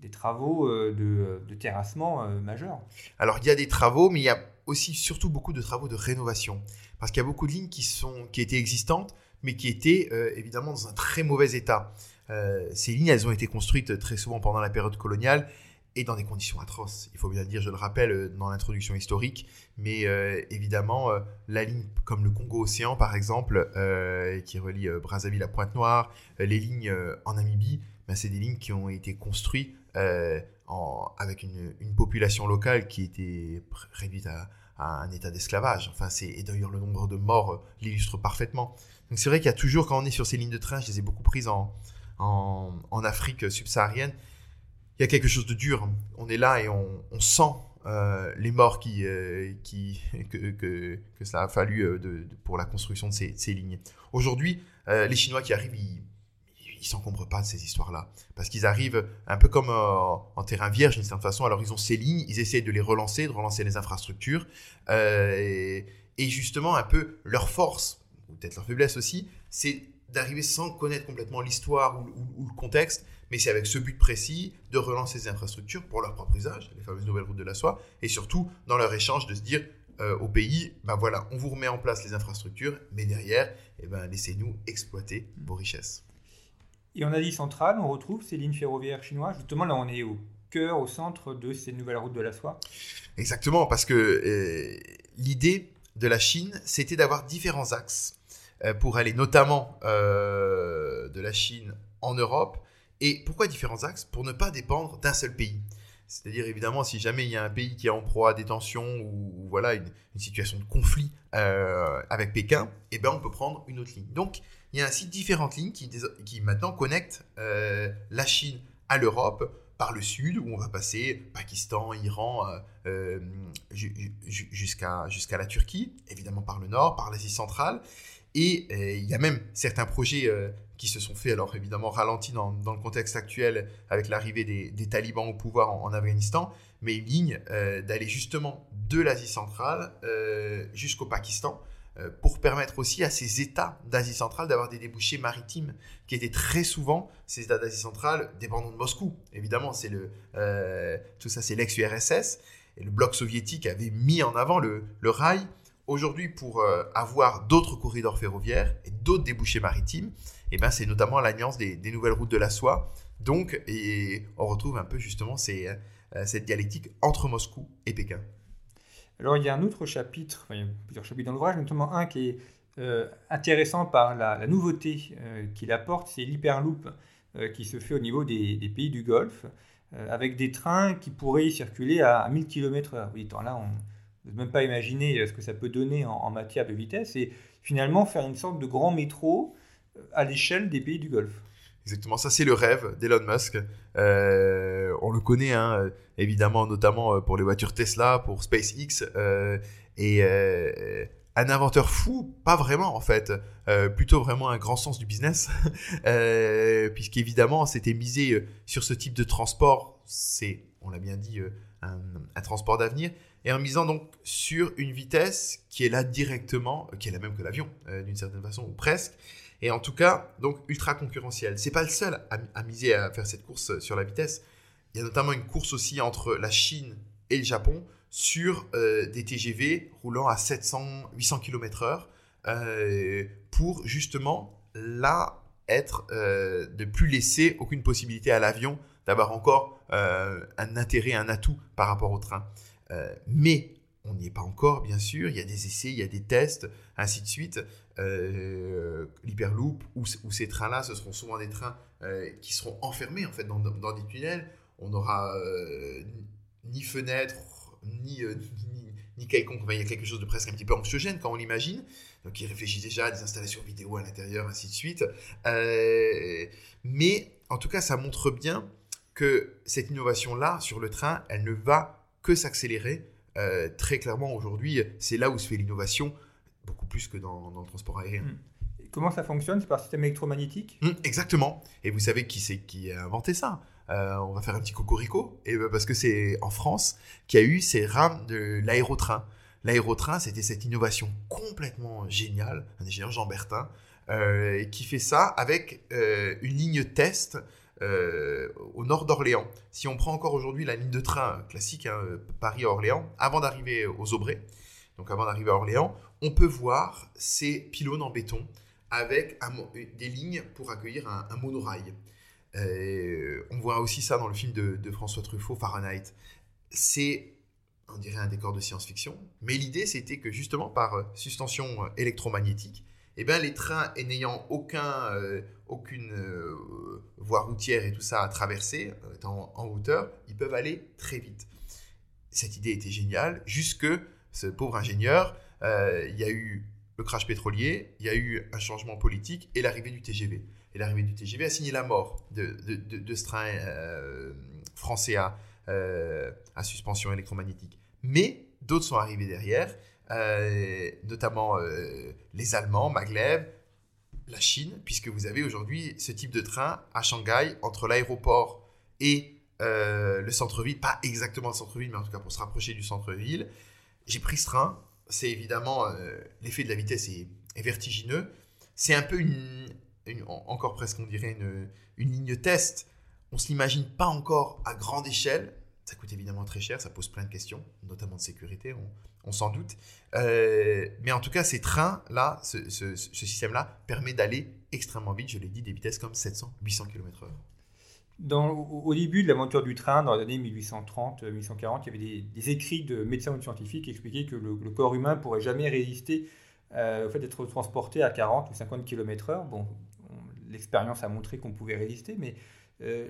des, travaux de, terrassement majeurs. Alors il y a des travaux, mais il y a aussi surtout beaucoup de travaux de rénovation. Parce qu'il y a beaucoup de lignes qui, sont, qui étaient existantes, mais qui étaient évidemment dans un très mauvais état. ces lignes, elles ont été construites très souvent pendant la période coloniale et dans des conditions atroces. Il faut bien le dire, je le rappelle euh, dans l'introduction historique, mais euh, évidemment, euh, la ligne comme le Congo-Océan, par exemple, qui relie Brazzaville à Pointe-Noire, les lignes en Namibie, ben, c'est des lignes qui ont été construites avec une, population locale qui était réduite à, un état d'esclavage. Enfin, et d'ailleurs, le nombre de morts l'illustre parfaitement. Donc c'est vrai qu'il y a toujours, quand on est sur ces lignes de train, je les ai beaucoup prises en, en Afrique subsaharienne, il y a quelque chose de dur. On est là et on, sent euh, les morts qui, euh, qui, <laughs> que, que, que, ça a fallu euh, pour la construction de ces, ces lignes. Aujourd'hui, les Chinois qui arrivent, ils ne s'encombrent pas de ces histoires-là. Parce qu'ils arrivent un peu comme en terrain vierge d'une certaine façon. Alors ils ont ces lignes, ils essayent de les relancer, de relancer les infrastructures. Et, et, justement, un peu leur force, ou peut-être leur faiblesse aussi, c'est d'arriver sans connaître complètement l'histoire ou, ou, le contexte, mais c'est avec ce but précis de relancer ces infrastructures pour leur propre usage, les fameuses nouvelles routes de la soie, et surtout dans leur échange de se dire euh, au pays, ben voilà, on vous remet en place les infrastructures, mais derrière, eh ben, laissez-nous exploiter vos richesses. Et en Asie centrale, on retrouve ces lignes ferroviaires chinoises. Justement, là, on est au cœur, au centre de ces nouvelles routes de la soie. Exactement, parce que euh, l'idée de la Chine, c'était d'avoir différents axes euh, pour aller notamment de la Chine en Europe, et pourquoi différents axes? Pour ne pas dépendre d'un seul pays. C'est-à-dire, évidemment, si jamais il y a un pays qui est en proie à des tensions ou, voilà, une, situation de conflit euh, avec Pékin, eh ben, on peut prendre une autre ligne. Donc, il y a ainsi différentes lignes qui, maintenant connectent euh, la Chine à l'Europe par le sud, où on va passer Pakistan, Iran, euh, jusqu'à jusqu'à la Turquie, évidemment par le nord, par l'Asie centrale. Et il y a même certains projets qui se sont faits, alors évidemment ralentis dans, le contexte actuel avec l'arrivée des, talibans au pouvoir en, Afghanistan, mais une ligne euh, d'aller justement de l'Asie centrale euh, jusqu'au Pakistan euh, pour permettre aussi à ces États d'Asie centrale d'avoir des débouchés maritimes qui étaient très souvent, ces États d'Asie centrale, dépendants de Moscou. Évidemment, c'est le, tout ça c'est l'ex-URSS, et le bloc soviétique avait mis en avant le, rail. Aujourd'hui, pour avoir d'autres corridors ferroviaires et d'autres débouchés maritimes, et eh ben, c'est notamment l'alliance des, nouvelles routes de la soie. Donc, on retrouve un peu justement euh, cette dialectique entre Moscou et Pékin. Alors, il y a un autre chapitre, il y a plusieurs chapitres dans l'ouvrage, notamment un qui est euh, intéressant par la, nouveauté euh, qu'il apporte, c'est l'hyperloop qui se fait au niveau des, pays du Golfe, avec des trains qui pourraient circuler à, 1000 km/h. Oui, là, on ne peut même pas imaginer ce que ça peut donner en, matière de vitesse, et finalement faire une sorte de grand métro à l'échelle des pays du Golfe. Exactement, ça c'est le rêve d'Elon Musk. Euh, on le connaît, hein, évidemment, notamment euh, pour les voitures Tesla, pour SpaceX. Euh, et un inventeur fou, pas vraiment en fait, plutôt vraiment un grand sens du business, <laughs> puisqu'évidemment c'était misé sur ce type de transport, c'est, on l'a bien dit, un transport d'avenir, et en misant donc sur une vitesse qui est là directement, qui est la même que l'avion d'une certaine façon, ou presque, et en tout cas donc ultra concurrentielle. C'est pas le seul à, miser à faire cette course sur la vitesse. Il y a notamment une course aussi entre la Chine et le Japon sur euh, des TGV roulant à 700, 800 km/h pour justement là être euh, de plus laisser aucune possibilité à l'avion d'avoir encore euh, un intérêt, un atout par rapport au train. Euh, mais on n'y est pas encore, bien sûr. Il y a des essais, il y a des tests, ainsi de suite. L'Hyperloop ou, ces trains-là, ce seront souvent des trains qui seront enfermés en fait dans, des tunnels. On n'aura ni fenêtre, ni, euh, quelconque. il y a quelque chose de presque un petit peu anxiogène quand on l'imagine. Donc, il réfléchit déjà à des installations vidéo à l'intérieur, ainsi de suite. Euh, mais en tout cas, ça montre bien que cette innovation-là sur le train, elle ne va que s'accélérer. Euh, très clairement, aujourd'hui, c'est là où se fait l'innovation, beaucoup plus que dans, le transport aérien. Hmm. comment ça fonctionne? C'est par système électromagnétique? Hmm, Exactement. Et vous savez qui c'est qui a inventé ça? Euh, on va faire un petit cocorico, et ben, parce que c'est en France qu'il y a eu ces rames de l'aérotrain. L'aérotrain, c'était cette innovation complètement géniale, un ingénieur Jean Bertin, euh, qui fait ça avec une ligne test au nord d'Orléans. Si on prend encore aujourd'hui la ligne de train classique, hein, Paris-Orléans, avant d'arriver aux Aubrais, donc avant d'arriver à Orléans, on peut voir ces pylônes en béton avec des lignes pour accueillir un monorail. Euh, on voit aussi ça dans le film de, François Truffaut, Fahrenheit. C'est, on dirait, un décor de science-fiction. Mais l'idée, c'était que justement, par euh, suspension euh, électromagnétique, eh ben, les trains n'ayant aucun, aucune voie routière et tout ça à traverser, étant en, hauteur, ils peuvent aller très vite. Cette idée était géniale, jusque ce pauvre ingénieur, il y a eu le crash pétrolier, il y a eu un changement politique et l'arrivée du TGV et l'arrivée du TGV a signé la mort de, ce train euh, français euh, à, suspension électromagnétique. Mais d'autres sont arrivés derrière, euh, notamment les Allemands, Maglev, la Chine, puisque vous avez aujourd'hui ce type de train à Shanghai entre l'aéroport et le centre-ville, pas exactement le centre-ville, mais en tout cas pour se rapprocher du centre-ville. J'ai pris ce train, c'est évidemment l'effet de la vitesse est, vertigineux. C'est un peu une, encore presque on dirait une, une ligne test. On ne s'imagine pas encore à grande échelle. Ça coûte évidemment très cher, ça pose plein de questions, notamment de sécurité, on, s'en doute. Euh, mais en tout cas, ces trains-là, ce, système-là, permet d'aller extrêmement vite, je l'ai dit, des vitesses comme 700, 800 km/h. Au début de l'aventure du train, dans les années 1830, 1840, il y avait des, écrits de médecins ou de scientifiques qui expliquaient que le, corps humain pourrait jamais résister euh, au fait d'être transporté à 40 ou 50 km/h. Bon, l'expérience a montré qu'on pouvait résister. Mais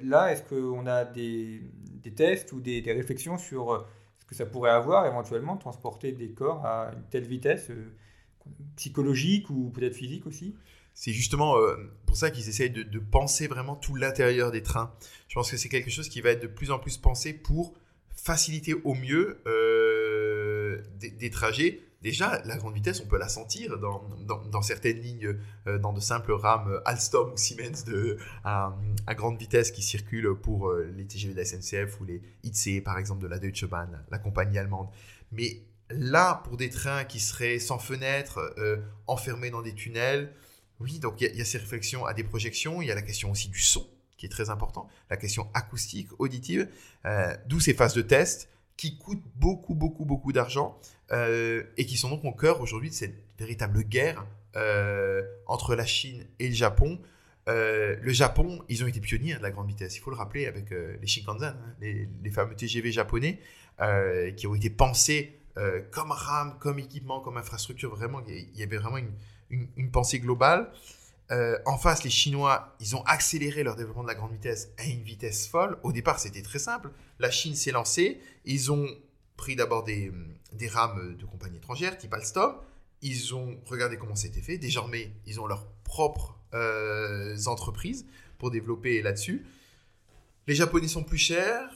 là, est-ce qu'on a des, tests ou des, réflexions sur euh, ce que ça pourrait avoir éventuellement, transporter des corps à une telle vitesse euh, psychologique ou peut-être physique aussi? C'est justement pour ça qu'ils essayent de, penser vraiment tout l'intérieur des trains. Je pense que c'est quelque chose qui va être de plus en plus pensé pour faciliter au mieux des, trajets Déjà, la grande vitesse, on peut la sentir dans, certaines lignes, euh, dans de simples rames Alstom ou Siemens de, à, grande vitesse qui circulent pour euh, les TGV de la SNCF ou les ICE, par exemple, de la Deutsche Bahn, la compagnie allemande. Mais là, pour des trains qui seraient sans fenêtre, euh, enfermés dans des tunnels, oui, donc il y, a ces réflexions à des projections, il y a la question aussi du son, qui est très important, la question acoustique, auditive, d'où ces phases de test qui coûtent beaucoup, beaucoup, beaucoup d'argent euh, et qui sont donc au cœur aujourd'hui de cette véritable guerre euh, entre la Chine et le Japon. Euh, le Japon, ils ont été pionniers de la grande vitesse, il faut le rappeler, avec les Shinkansen, hein, les, fameux TGV japonais, qui ont été pensés comme RAM, comme équipement, comme infrastructure. Vraiment, il y avait vraiment une, une pensée globale. En face, les Chinois, ils ont accéléré leur développement de la grande vitesse à une vitesse folle. Au départ, c'était très simple. La Chine s'est lancée. Ils ont pris d'abord des, des, rames de compagnies étrangères, type Alstom. Ils ont regardé comment c'était fait. Désormais, ils ont leurs propres euh, entreprises pour développer là-dessus. Les Japonais sont plus chers.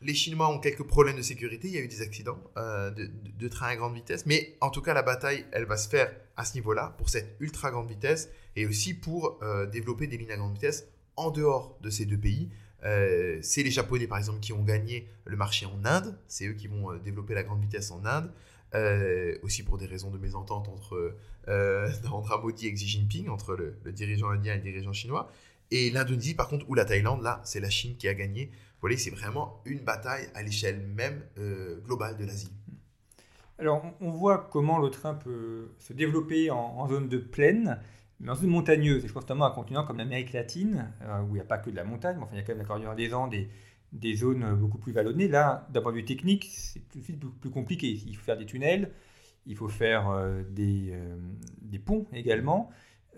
les Chinois ont quelques problèmes de sécurité. Il y a eu des accidents euh, de, de, trains à grande vitesse. Mais en tout cas, la bataille, elle va se faire à ce niveau-là, pour cette ultra grande vitesse, et aussi pour euh, développer des lignes à grande vitesse en dehors de ces deux pays. Euh, c'est les Japonais, par exemple, qui ont gagné le marché en Inde. C'est eux qui vont développer la grande vitesse en Inde. aussi pour des raisons de mésentente entre <laughs> Narendra Modi et Xi Jinping, entre le, dirigeant indien et le dirigeant chinois. Et l'Indonésie, par contre, ou la Thaïlande, là, c'est la Chine qui a gagné voyez, c'est vraiment une bataille à l'échelle même euh, globale de l'Asie. Alors, on voit comment le train peut se développer en, zone de plaine, mais en zone montagneuse. Et je pense notamment à un continent comme l'Amérique latine, euh, où il n'y a pas que de la montagne, mais enfin, il y a quand même la cordillère des Andes et des zones beaucoup plus vallonnées. Là, d'un point de vue technique, c'est tout de suite plus, compliqué. Il faut faire des tunnels, il faut faire euh, des, des ponts également.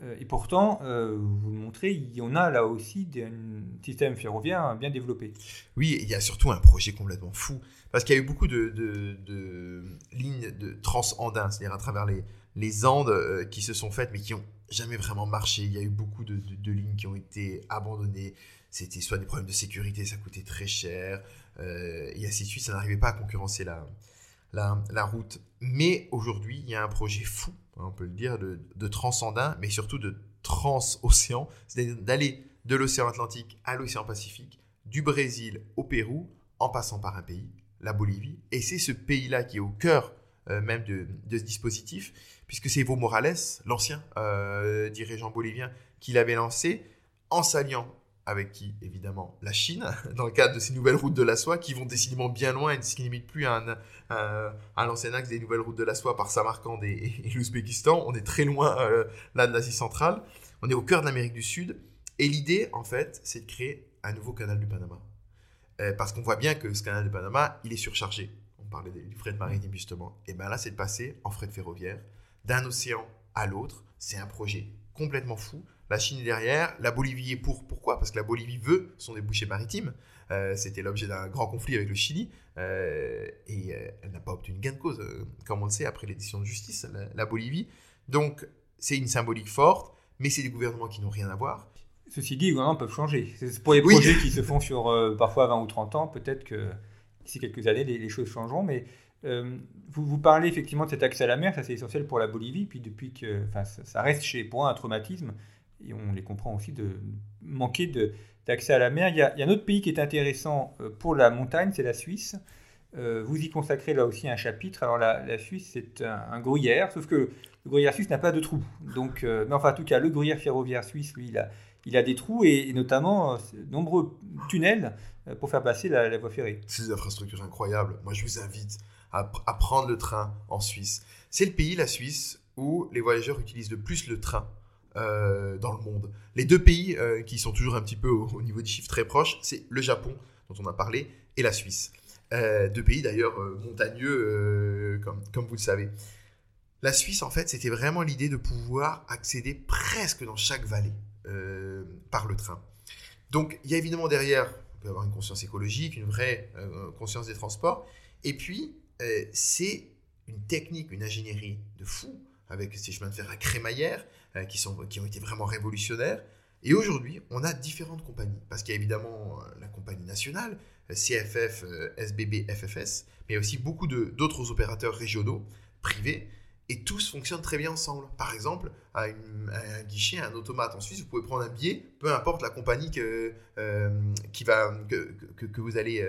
Euh, et pourtant, euh, vous le montrez, il y en a là aussi un système ferroviaire bien développé. Oui, il y a surtout un projet complètement fou, parce qu'il y a eu beaucoup de, lignes de transandins, c'est-à-dire à travers les, Andes euh, qui se sont faites, mais qui n'ont jamais vraiment marché. Il y a eu beaucoup de, lignes qui ont été abandonnées. C'était soit des problèmes de sécurité, ça coûtait très cher, et ainsi de suite, ça n'arrivait pas à concurrencer la, route. Mais aujourd'hui, il y a un projet fou on peut le dire, de, de transcendant, mais surtout de transocéan, c'est-à-dire d'aller de l'océan Atlantique à l'océan Pacifique, du Brésil au Pérou, en passant par un pays, la Bolivie. Et c'est ce pays-là qui est au cœur euh, même de, ce dispositif, puisque c'est Evo Morales, l'ancien euh, dirigeant bolivien, qui l'avait lancé en s'alliant avec qui Évidemment la Chine, <laughs> dans le cadre de ces nouvelles routes de la soie qui vont décidément bien loin et qui n'imitent plus un, un, l'ancien axe des nouvelles routes de la soie par Samarkand et, l'Ouzbékistan. On est très loin euh, là de l'Asie centrale. On est au cœur de l'Amérique du Sud. Et l'idée, en fait, c'est de créer un nouveau canal du Panama. Euh, parce qu'on voit bien que ce canal du Panama, il est surchargé. On parlait du fret maritime justement. Et bien là, c'est de passer en fret ferroviaire d'un océan à l'autre. C'est un projet complètement fou la Chine est derrière, la Bolivie est pour. Pourquoi? Parce que la Bolivie veut son débouché maritime. Euh, c'était l'objet d'un grand conflit avec le Chili. Euh, et euh, elle n'a pas obtenu gain de cause, comme on le sait, après l'édition de justice, la, Bolivie. Donc, c'est une symbolique forte, mais c'est des gouvernements qui n'ont rien à voir. Ceci dit, les gouvernements peuvent changer. Pour les projets qui se font sur parfois 20 ou 30 ans, peut-être que d'ici quelques années, les, choses changeront. Mais vous, vous parlez effectivement de cet accès à la mer, ça c'est essentiel pour la Bolivie. Puis depuis que ça, ça, reste chez, pour un traumatisme, et on les comprend aussi, de manquer d'accès à la mer. Il y, a, un autre pays qui est intéressant euh, pour la montagne, c'est la Suisse. Euh, vous y consacrez là aussi un chapitre. Alors la, Suisse, c'est un, gruyère, sauf que le gruyère suisse n'a pas de trous. Donc, euh, mais enfin, en tout cas, le gruyère ferroviaire suisse, lui, il a, des trous et, notamment de nombreux tunnels pour faire passer la, voie ferrée. C'est des infrastructures incroyables. Moi, je vous invite à, prendre le train en Suisse. C'est le pays, la Suisse, où les voyageurs utilisent le plus le train euh, dans le monde. Les deux pays euh, qui sont toujours un petit peu au, niveau des chiffres très proches, c'est le Japon, dont on a parlé, et la Suisse. Euh, deux pays d'ailleurs montagneux, comme vous le savez. La Suisse, en fait, c'était vraiment l'idée de pouvoir accéder presque dans chaque vallée par le train. Donc, il y a évidemment derrière, on peut avoir une conscience écologique, une vraie conscience des transports. Et puis, c'est une technique, une ingénierie de fou avec ces chemins de fer à crémaillère, euh, qui, sont, qui ont été vraiment révolutionnaires. Et aujourd'hui, on a différentes compagnies, parce qu'il y a évidemment euh, la compagnie nationale, euh, CFF, SBB, FFS, mais il y a aussi beaucoup d'autres opérateurs régionaux, privés, et tous fonctionnent très bien ensemble. Par exemple, à, un guichet, à un automate en Suisse, vous pouvez prendre un billet, peu importe la compagnie que, va, que, vous allez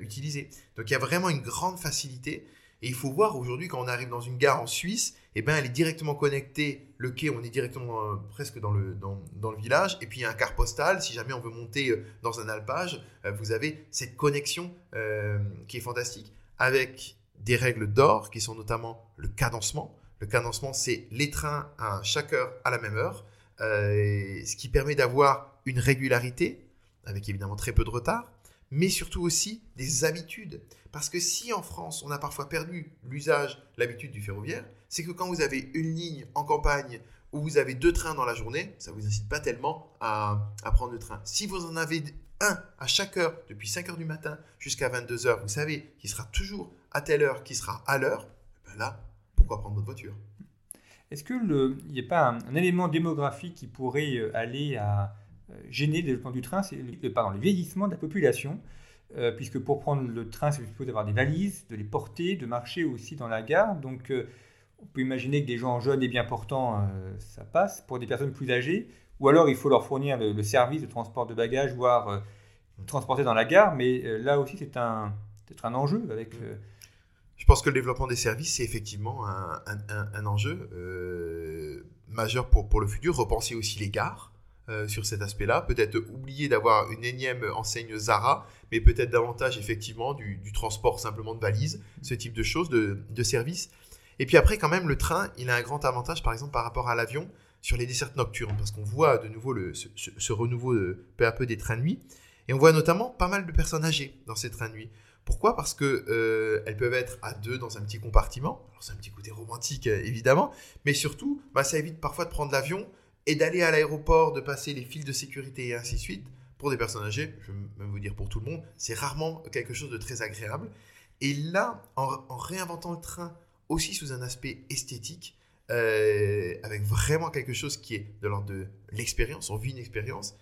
utiliser. Donc il y a vraiment une grande facilité. Et il faut voir aujourd'hui, quand on arrive dans une gare en Suisse, eh ben, elle est directement connectée, le quai, on est directement euh, presque dans le, dans, le village, et puis il y a un car postal, si jamais on veut monter euh, dans un alpage, euh, vous avez cette connexion qui est fantastique, avec des règles d'or, qui sont notamment le cadencement. Le cadencement, c'est les trains à chaque heure à la même heure, ce qui permet d'avoir une régularité, avec évidemment très peu de retard, mais surtout aussi des habitudes. Parce que si en France, on a parfois perdu l'usage, l'habitude du ferroviaire, c'est que quand vous avez une ligne en campagne où vous avez deux trains dans la journée, ça ne vous incite pas tellement à, prendre le train. Si vous en avez un à chaque heure, depuis 5 heures du matin jusqu'à 22 heures, vous savez qu'il sera toujours à telle heure, qu'il sera à l'heure, ben là, pourquoi prendre votre voiture? Est-ce qu'il n'y a pas un, élément démographique qui pourrait euh, aller à euh, gêner le développement du train? C'est le, le vieillissement de la population. puisque pour prendre le train, c'est plutôt d'avoir des valises, de les porter, de marcher aussi dans la gare. Donc, on peut imaginer que des gens jeunes et bien portants, ça passe. Pour des personnes plus âgées, ou alors il faut leur fournir le, service de transport de bagages, voire transporter dans la gare. Mais là aussi, c'est un, un enjeu avec. Je pense que le développement des services, c'est effectivement un, enjeu euh, majeur pour, le futur. Repenser aussi les gares euh, sur cet aspect-là. Peut-être oublier d'avoir une énième enseigne Zara, mais peut-être davantage effectivement du, transport simplement de valises, ce type de choses, de, services. Et puis après, quand même, le train, il a un grand avantage, par exemple, par rapport à l'avion sur les dessertes nocturnes, parce qu'on voit de nouveau le, ce, renouveau de, peu à peu des trains de nuit. Et on voit notamment pas mal de personnes âgées dans ces trains de nuit. Pourquoi? Parce que euh, elles peuvent être à deux dans un petit compartiment. C'est un petit côté romantique euh, évidemment, mais surtout, bah, ça évite parfois de prendre l'avion et d'aller à l'aéroport, de passer les fils de sécurité et ainsi de suite. Pour des personnes âgées, je vais même vous dire pour tout le monde, c'est rarement quelque chose de très agréable. Et là, en, réinventant le train aussi sous un aspect esthétique, euh, avec vraiment quelque chose qui est de l'ordre de l'expérience, on vit une expérience,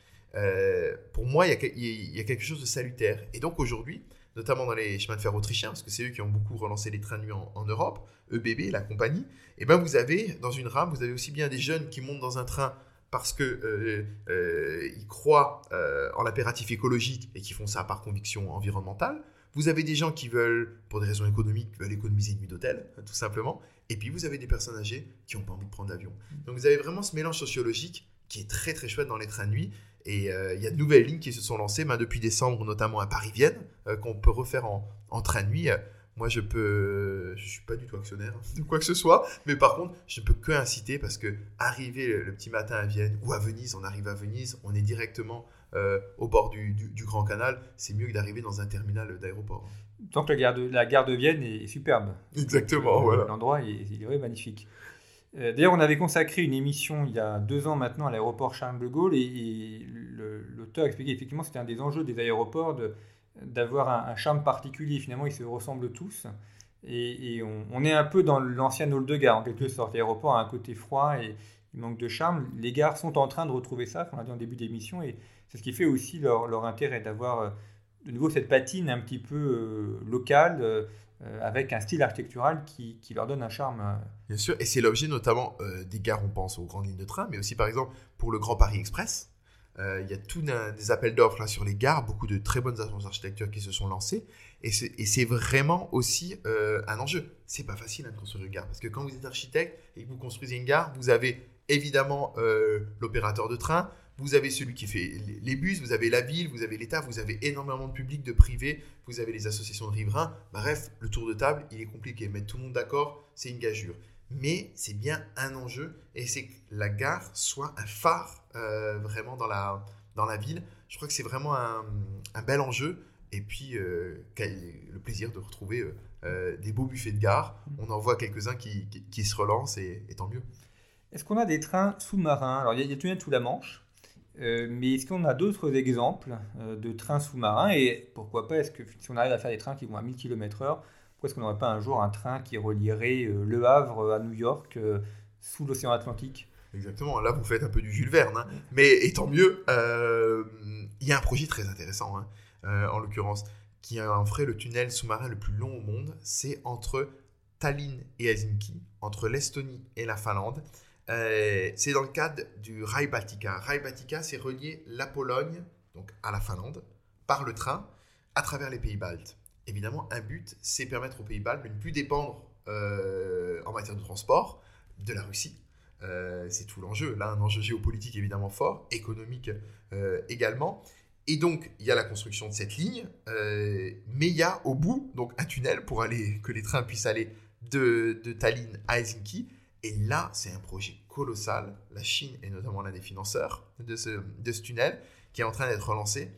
pour moi, il y, a, quelque chose de salutaire. Et donc aujourd'hui, notamment dans les chemins de fer autrichiens, parce que c'est eux qui ont beaucoup relancé les trains de nuit en, Europe, EBB, la compagnie, et eh ben vous avez, dans une rame, vous avez aussi bien des jeunes qui montent dans un train parce qu'ils euh, euh, croient euh, en l'impératif écologique et qui font ça par conviction environnementale. Vous avez des gens qui veulent, pour des raisons économiques, veulent économiser une nuit d'hôtel, tout simplement. Et puis vous avez des personnes âgées qui n'ont pas envie de prendre l'avion. Donc vous avez vraiment ce mélange sociologique qui est très très chouette dans les trains de nuit et euh, il y a de nouvelles lignes qui se sont lancées ben, depuis décembre, notamment à Paris-Vienne, euh, qu'on peut refaire en, train de nuit. Moi, je peux, je suis pas du tout actionnaire <laughs> de quoi que ce soit, mais par contre, je ne peux que inciter parce que arriver le, petit matin à Vienne ou à Venise, on arrive à Venise, on est directement euh, au bord du, Grand Canal, c'est mieux que d'arriver dans un terminal d'aéroport. Donc la gare de, la gare de Vienne est, superbe. Exactement, voilà. L'endroit est, est, magnifique. Euh, d'ailleurs, on avait consacré une émission il y a deux ans maintenant à l'aéroport Charles de Gaulle et, l'auteur expliquait effectivement que c'était un des enjeux des aéroports d'avoir un, charme particulier. Finalement, ils se ressemblent tous. Et, on, est un peu dans l'ancien hall de gare, en quelque sorte. L'aéroport a un côté froid et il manque de charme. Les gares sont en train de retrouver ça, on l'a dit en début d'émission, et c'est ce qui fait aussi leur, intérêt d'avoir euh, de nouveau cette patine un petit peu euh, locale. Euh, avec un style architectural qui, qui, leur donne un charme. Euh. Bien sûr, et c'est l'objet notamment euh, des gares, on pense aux grandes lignes de train, mais aussi par exemple pour le Grand Paris Express. Il y a tous des appels d'offres sur les gares, beaucoup de très bonnes agences d'architecture qui se sont lancées, et c'est vraiment aussi un enjeu. C'est pas facile hein, de construire une gare, parce que quand vous êtes architecte et que vous construisez une gare, vous avez évidemment l'opérateur de train, vous avez celui qui fait les bus, vous avez la ville, vous avez l'État, vous avez énormément de public, de privé, vous avez les associations de riverains. Bref, le tour de table, il est compliqué. Mettre tout le monde d'accord, c'est une gageure. Mais c'est bien un enjeu et c'est que la gare soit un phare euh, vraiment dans la, dans la ville. Je crois que c'est vraiment un, bel enjeu. Et puis, euh, le plaisir de retrouver euh, des beaux buffets de gare. On en voit quelques-uns qui, qui, se relancent et, tant mieux. Est-ce qu'on a des trains sous-marins? Alors, il y a, il y a tout la Manche. Euh, mais est-ce qu'on a d'autres exemples euh, de trains sous-marins Et pourquoi pas, est-ce que si on arrive à faire des trains qui vont à 1000 km/h, pourquoi est-ce qu'on n'aurait pas un jour un train qui relierait euh, Le Havre à New York sous l'océan Atlantique? Exactement, là vous faites un peu du Jules Verne, hein. mais étant mieux, il y a un projet très intéressant, hein, en l'occurrence, qui en ferait le tunnel sous-marin le plus long au monde, c'est entre Tallinn et Helsinki, entre l'Estonie et la Finlande. Euh, c'est dans le cadre du Rail Baltica. Rail Baltica, c'est relier la Pologne, donc à la Finlande, par le train, à travers les pays baltes. Évidemment, un but, c'est permettre aux pays baltes de ne plus dépendre euh, en matière de transport de la Russie. Euh, c'est tout l'enjeu. Là, un enjeu géopolitique évidemment fort, économique également. Et donc, il y a la construction de cette ligne, mais il y a au bout donc un tunnel pour aller que les trains puissent aller de, de Tallinn à Helsinki et là, c'est un projet colossal. La Chine est notamment l'un des financeurs de ce, de ce tunnel qui est en train d'être relancé.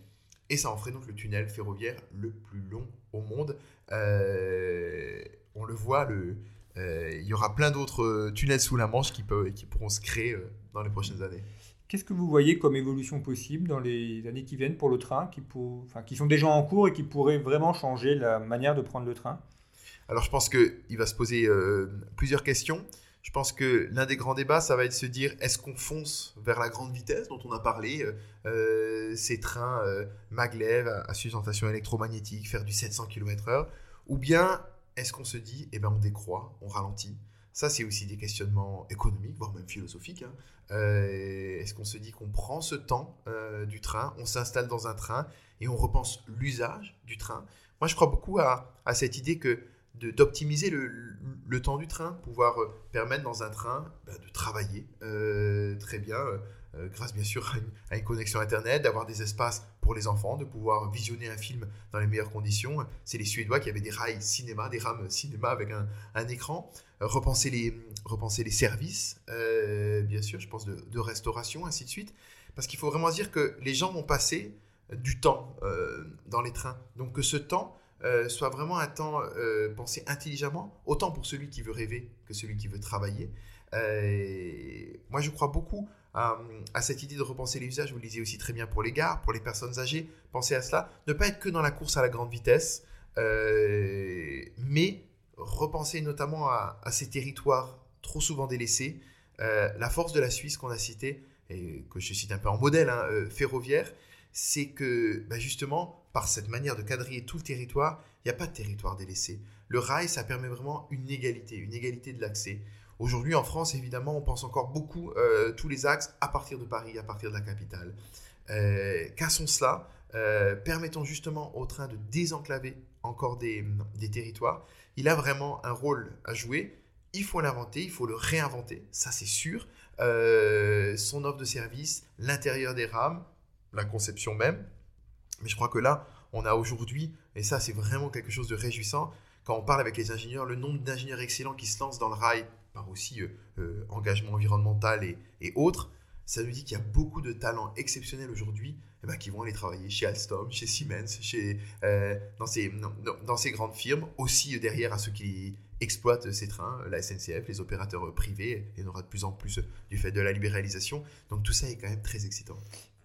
Et ça en ferait donc le tunnel ferroviaire le plus long au monde. Euh, on le voit, le, euh, il y aura plein d'autres tunnels sous la Manche qui, peuvent, qui pourront se créer euh, dans les prochaines années. Qu'est-ce que vous voyez comme évolution possible dans les années qui viennent pour le train, qui, pour, enfin, qui sont déjà en cours et qui pourraient vraiment changer la manière de prendre le train? Alors je pense qu'il va se poser plusieurs questions. Je pense que l'un des grands débats, ça va être de se dire est-ce qu'on fonce vers la grande vitesse dont on a parlé, ces trains maglev à, sustentation électromagnétique, faire du 700 km/h, ou bien est-ce qu'on se dit eh ben on décroît, on ralentit? Ça, c'est aussi des questionnements économiques, voire même philosophiques. Hein. Euh, est-ce qu'on se dit qu'on prend ce temps euh, du train, on s'installe dans un train et on repense l'usage du train? Moi, je crois beaucoup à, cette idée que d'optimiser le, temps du train, pouvoir euh, permettre dans un train bah, de travailler très bien, grâce bien sûr à une, connexion Internet, d'avoir des espaces pour les enfants, de pouvoir visionner un film dans les meilleures conditions. C'est les Suédois qui avaient des rails cinéma, des rames cinéma avec un écran repenser les, services, euh, bien sûr, je pense de, restauration, ainsi de suite. Parce qu'il faut vraiment dire que les gens vont passer du temps euh, dans les trains. Donc que ce temps euh, soit vraiment un temps pensé intelligemment, autant pour celui qui veut rêver que celui qui veut travailler. moi, je crois beaucoup à, cette idée de repenser les usages. Vous le disiez aussi très bien pour les gares, pour les personnes âgées. Pensez à cela. Ne pas être que dans la course à la grande vitesse, mais repenser notamment à, ces territoires trop souvent délaissés. Euh, la force de la Suisse qu'on a citée, et que je cite un peu en modèle hein, euh, ferroviaire, c'est que bah, justement, par cette manière de quadriller tout le territoire, il n'y a pas de territoire délaissé. Le rail, ça permet vraiment une égalité, une égalité de l'accès. Aujourd'hui, en France, évidemment, on pense encore beaucoup euh, tous les axes à partir de Paris, à partir de la capitale. cassons cela, permettons justement au train de désenclaver encore des, des territoires il a vraiment un rôle à jouer. Il faut l'inventer, il faut le réinventer, ça c'est sûr. Euh, son offre de service, l'intérieur des rames, la conception même. Mais je crois que là, on a aujourd'hui, et ça c'est vraiment quelque chose de réjouissant, quand on parle avec les ingénieurs, le nombre d'ingénieurs excellents qui se lancent dans le rail, par aussi euh, euh, engagement environnemental et, autres, ça nous dit qu'il y a beaucoup de talents exceptionnels aujourd'hui eh ben, qui vont aller travailler chez Alstom, chez Siemens, chez, euh, dans, ces, grandes firmes, aussi derrière à ceux qui exploitent ces trains, la SNCF, les opérateurs privés, il y en aura de plus en plus du fait de la libéralisation. Donc tout ça est quand même très excitant.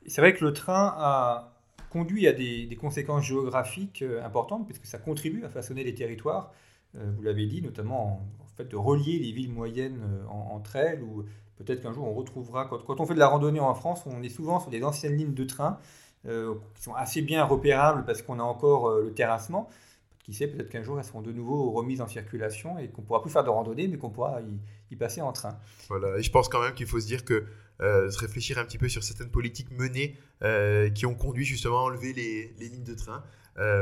C'est vrai que le train a conduit à des, conséquences géographiques euh, importantes, puisque ça contribue à façonner les territoires. Euh, vous l'avez dit, notamment en, fait de relier les villes moyennes entre elles, ou Peut-être qu'un jour on retrouvera, quand, on fait de la randonnée en France, on est souvent sur des anciennes lignes de train euh, qui sont assez bien repérables parce qu'on a encore euh, le terrassement. Qui sait, peut-être qu'un jour elles seront de nouveau remises en circulation et qu'on pourra plus faire de randonnée, mais qu'on pourra y, passer en train. Voilà, et je pense quand même qu'il faut se dire que euh, se réfléchir un petit peu sur certaines politiques menées qui ont conduit justement à enlever les, lignes de train.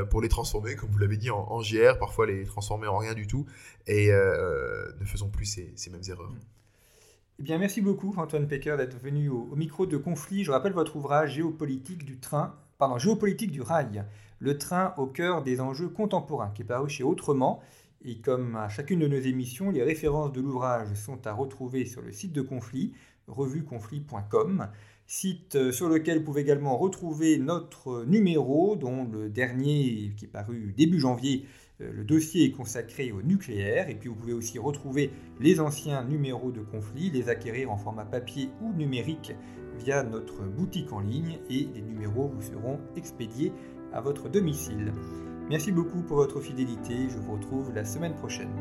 pour les transformer, comme vous l'avez dit, en, en, GR, parfois les transformer en rien du tout, et ne faisons plus ces, mêmes erreurs. Eh bien, merci beaucoup, Antoine Pecker, d'être venu au, micro de conflit. Je rappelle votre ouvrage Géopolitique du train, pardon, Géopolitique du rail, le train au cœur des enjeux contemporains, qui est paru chez Autrement. Et comme à chacune de nos émissions, les références de l'ouvrage sont à retrouver sur le site de Conflit, revueconflit.com, site euh, sur lequel vous pouvez également retrouver notre numéro, dont le dernier, qui est paru début janvier, euh, le dossier est consacré au nucléaire et puis vous pouvez aussi retrouver les anciens numéros de conflit, les acquérir en format papier ou numérique via notre boutique en ligne et les numéros vous seront expédiés à votre domicile. Merci beaucoup pour votre fidélité, je vous retrouve la semaine prochaine.